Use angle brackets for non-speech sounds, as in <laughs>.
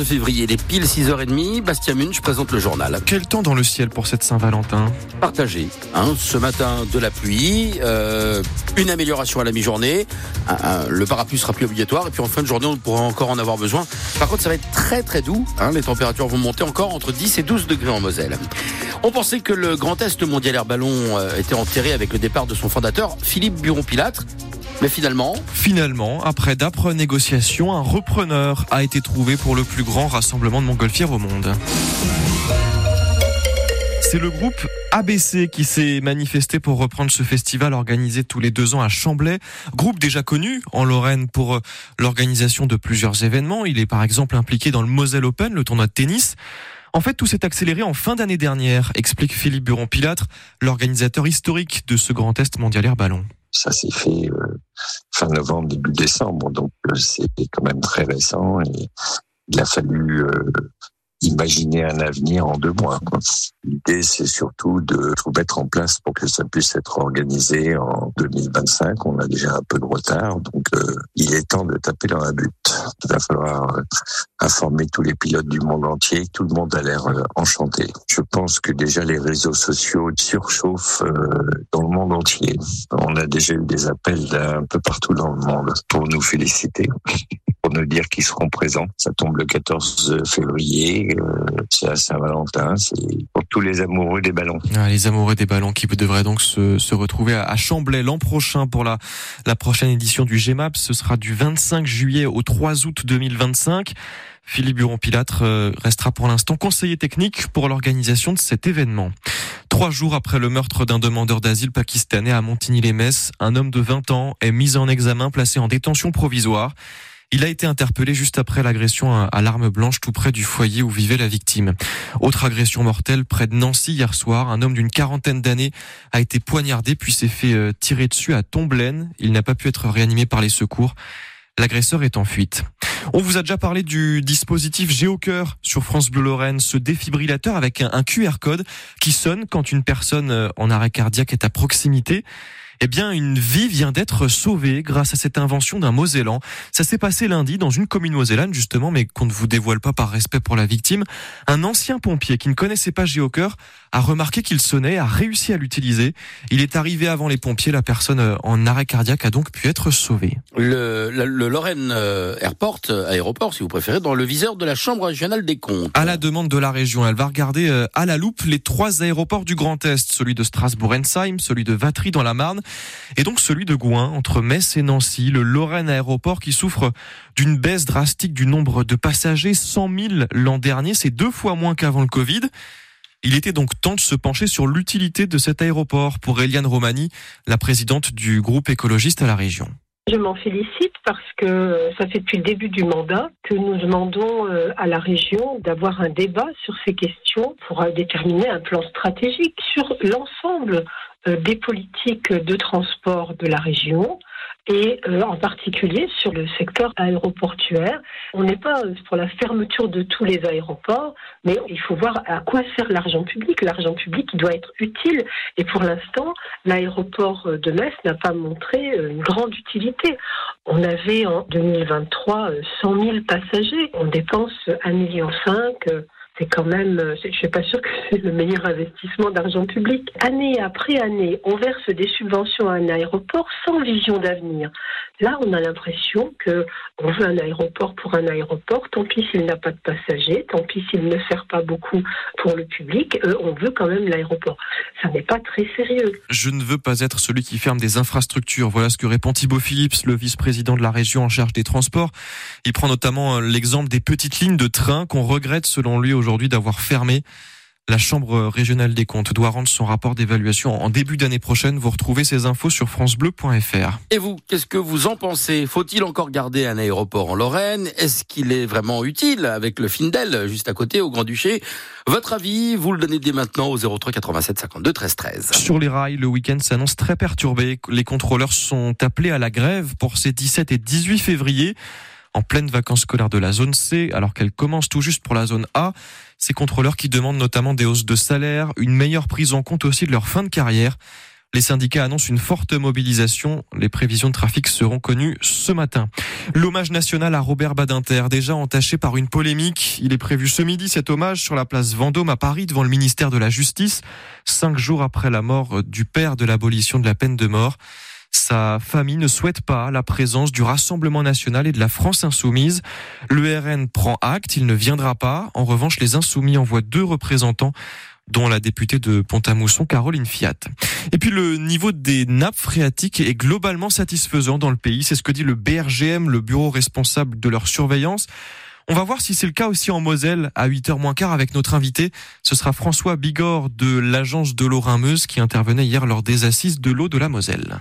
14 février, les piles 6h30, Bastien Munch présente le journal. Quel temps dans le ciel pour cette Saint-Valentin Partagé. Hein, ce matin, de la pluie, euh, une amélioration à la mi-journée, le parapluie sera plus obligatoire, et puis en fin de journée, on pourra encore en avoir besoin. Par contre, ça va être très très doux. Hein, les températures vont monter encore entre 10 et 12 degrés en Moselle. On pensait que le Grand Est mondial air ballon euh, était enterré avec le départ de son fondateur, Philippe Buron-Pilâtre. Mais finalement Finalement, après d'âpres négociations, un repreneur a été trouvé pour le plus grand rassemblement de montgolfières au monde. C'est le groupe ABC qui s'est manifesté pour reprendre ce festival organisé tous les deux ans à Chamblay. Groupe déjà connu en Lorraine pour euh, l'organisation de plusieurs événements. Il est par exemple impliqué dans le Moselle Open, le tournoi de tennis. En fait, tout s'est accéléré en fin d'année dernière, explique Philippe Buron-Pilâtre, l'organisateur historique de ce Grand Est mondial air ballon. Ça s'est fait euh, fin novembre, début décembre, donc euh, c'est quand même très récent et il a fallu euh, imaginer un avenir en deux mois. L'idée, c'est surtout de tout mettre en place pour que ça puisse être organisé en 2025. On a déjà un peu de retard, donc euh, il est temps de taper dans la butte. Il va falloir euh, informer tous les pilotes du monde entier. Tout le monde a l'air euh, enchanté. Je pense que déjà les réseaux sociaux surchauffent dans le monde entier. On a déjà eu des appels d'un peu partout dans le monde pour nous féliciter. Pour nous dire qu'ils seront présents. Ça tombe le 14 février, euh, c'est à Saint-Valentin, c'est pour tous les amoureux des ballons. Ah, les amoureux des ballons qui devraient donc se, se retrouver à, Chamblay l'an prochain pour la, la prochaine édition du GMAP. Ce sera du 25 juillet au 3 août 2025. Philippe Buron-Pilâtre euh, restera pour l'instant conseiller technique pour l'organisation de cet événement. Trois jours après le meurtre d'un demandeur d'asile pakistanais à Montigny-les-Messes, un homme de 20 ans est mis en examen, placé en détention provisoire. Il a été interpellé juste après l'agression à l'arme blanche tout près du foyer où vivait la victime. Autre agression mortelle près de Nancy hier soir. Un homme d'une quarantaine d'années a été poignardé puis s'est fait euh, tirer dessus à Tomblaine. Il n'a pas pu être réanimé par les secours. L'agresseur est en fuite. On vous a déjà parlé du dispositif GeoCœur sur France Bleu Lorraine, ce défibrillateur avec un QR code qui sonne quand une personne euh, en arrêt cardiaque est à proximité eh bien, une vie vient d'être sauvée grâce à cette invention d'un Mosellan. Ça s'est passé lundi dans une commune mosellane, justement, mais qu'on ne vous dévoile pas par respect pour la victime. Un ancien pompier qui ne connaissait pas Géocœur a remarqué qu'il sonnait, a réussi à l'utiliser. Il est arrivé avant les pompiers. La personne euh, en arrêt cardiaque a donc pu être sauvée. Le, le, Lorraine euh, Airport, euh, aéroport, si vous préférez, dans le viseur de la Chambre régionale des comptes. À la demande de la région, elle va regarder à la loupe les trois aéroports du Grand Est, celui de Strasbourg-Ensheim, celui de Vatry dans la Marne et donc celui de Gouin, entre Metz et Nancy, le Lorraine Aéroport qui souffre d'une baisse drastique du nombre de passagers, 100 000 l'an dernier, c'est deux fois moins qu'avant le Covid. Il était donc temps de se pencher sur l'utilité de cet aéroport pour Eliane Romani, la présidente du groupe écologiste à la région. Je m'en félicite parce que ça fait depuis le début du mandat que nous demandons euh, à la région d'avoir un débat sur ces questions pour euh, déterminer un plan stratégique sur l'ensemble des politiques de transport de la région et euh, en particulier sur le secteur aéroportuaire. On n'est pas pour la fermeture de tous les aéroports, mais il faut voir à quoi sert l'argent public. L'argent public doit être utile et pour l'instant, l'aéroport de Metz n'a pas montré euh, une grande utilité. On avait en 2023 100 000 passagers, on dépense 1,5 million c'est quand même, euh, je suis pas sûre que <laughs> c'est le meilleur investissement d'argent public. Année après année, on verse des subventions à un aéroport sans vision d'avenir. Là, on a l'impression que on veut un aéroport pour un aéroport. Tant pis s'il n'a pas de passagers, tant pis s'il ne sert pas beaucoup pour le public. Euh, on veut quand même l'aéroport. Ça n'est pas très sérieux. Je ne veux pas être celui qui ferme des infrastructures. Voilà ce que répond Thibaut Phillips, le vice-président de la région en charge des transports. Il prend notamment euh, l'exemple des petites lignes de train qu'on regrette selon lui aujourd'hui aujourd'hui d'avoir fermé. La Chambre régionale des comptes doit rendre son rapport d'évaluation en début d'année prochaine. Vous retrouvez ces infos sur francebleu.fr. Et vous, qu'est-ce que vous en pensez? Faut-il encore garder un aéroport en Lorraine? Est-ce qu'il est vraiment utile avec le Findel juste à côté au Grand-Duché? Votre avis, vous le donnez dès maintenant au 03 87 52 13 13. Sur les rails, le week-end s'annonce très perturbé. Les contrôleurs sont appelés à la grève pour ces 17 et 18 février en pleine vacances scolaires de la zone C, alors qu'elle commence tout juste pour la zone A. Ces contrôleurs qui demandent notamment des hausses de salaire, une meilleure prise en compte aussi de leur fin de carrière. Les syndicats annoncent une forte mobilisation. Les prévisions de trafic seront connues ce matin. L'hommage national à Robert Badinter, déjà entaché par une polémique. Il est prévu ce midi cet hommage sur la place Vendôme à Paris devant le ministère de la Justice, cinq jours après la mort du père de l'abolition de la peine de mort. Sa famille ne souhaite pas la présence du Rassemblement national et de la France insoumise. Le RN prend acte, il ne viendra pas. En revanche, les insoumis envoient deux représentants dont la députée de Pont-à-Mousson, Caroline Fiat. Et puis le niveau des nappes phréatiques est globalement satisfaisant dans le pays, c'est ce que dit le BRGM, le bureau responsable de leur surveillance. On va voir si c'est le cas aussi en Moselle à 8h moins quart avec notre invité. Ce sera François Bigorre de l'agence de l'eau qui intervenait hier lors des assises de l'eau de la Moselle.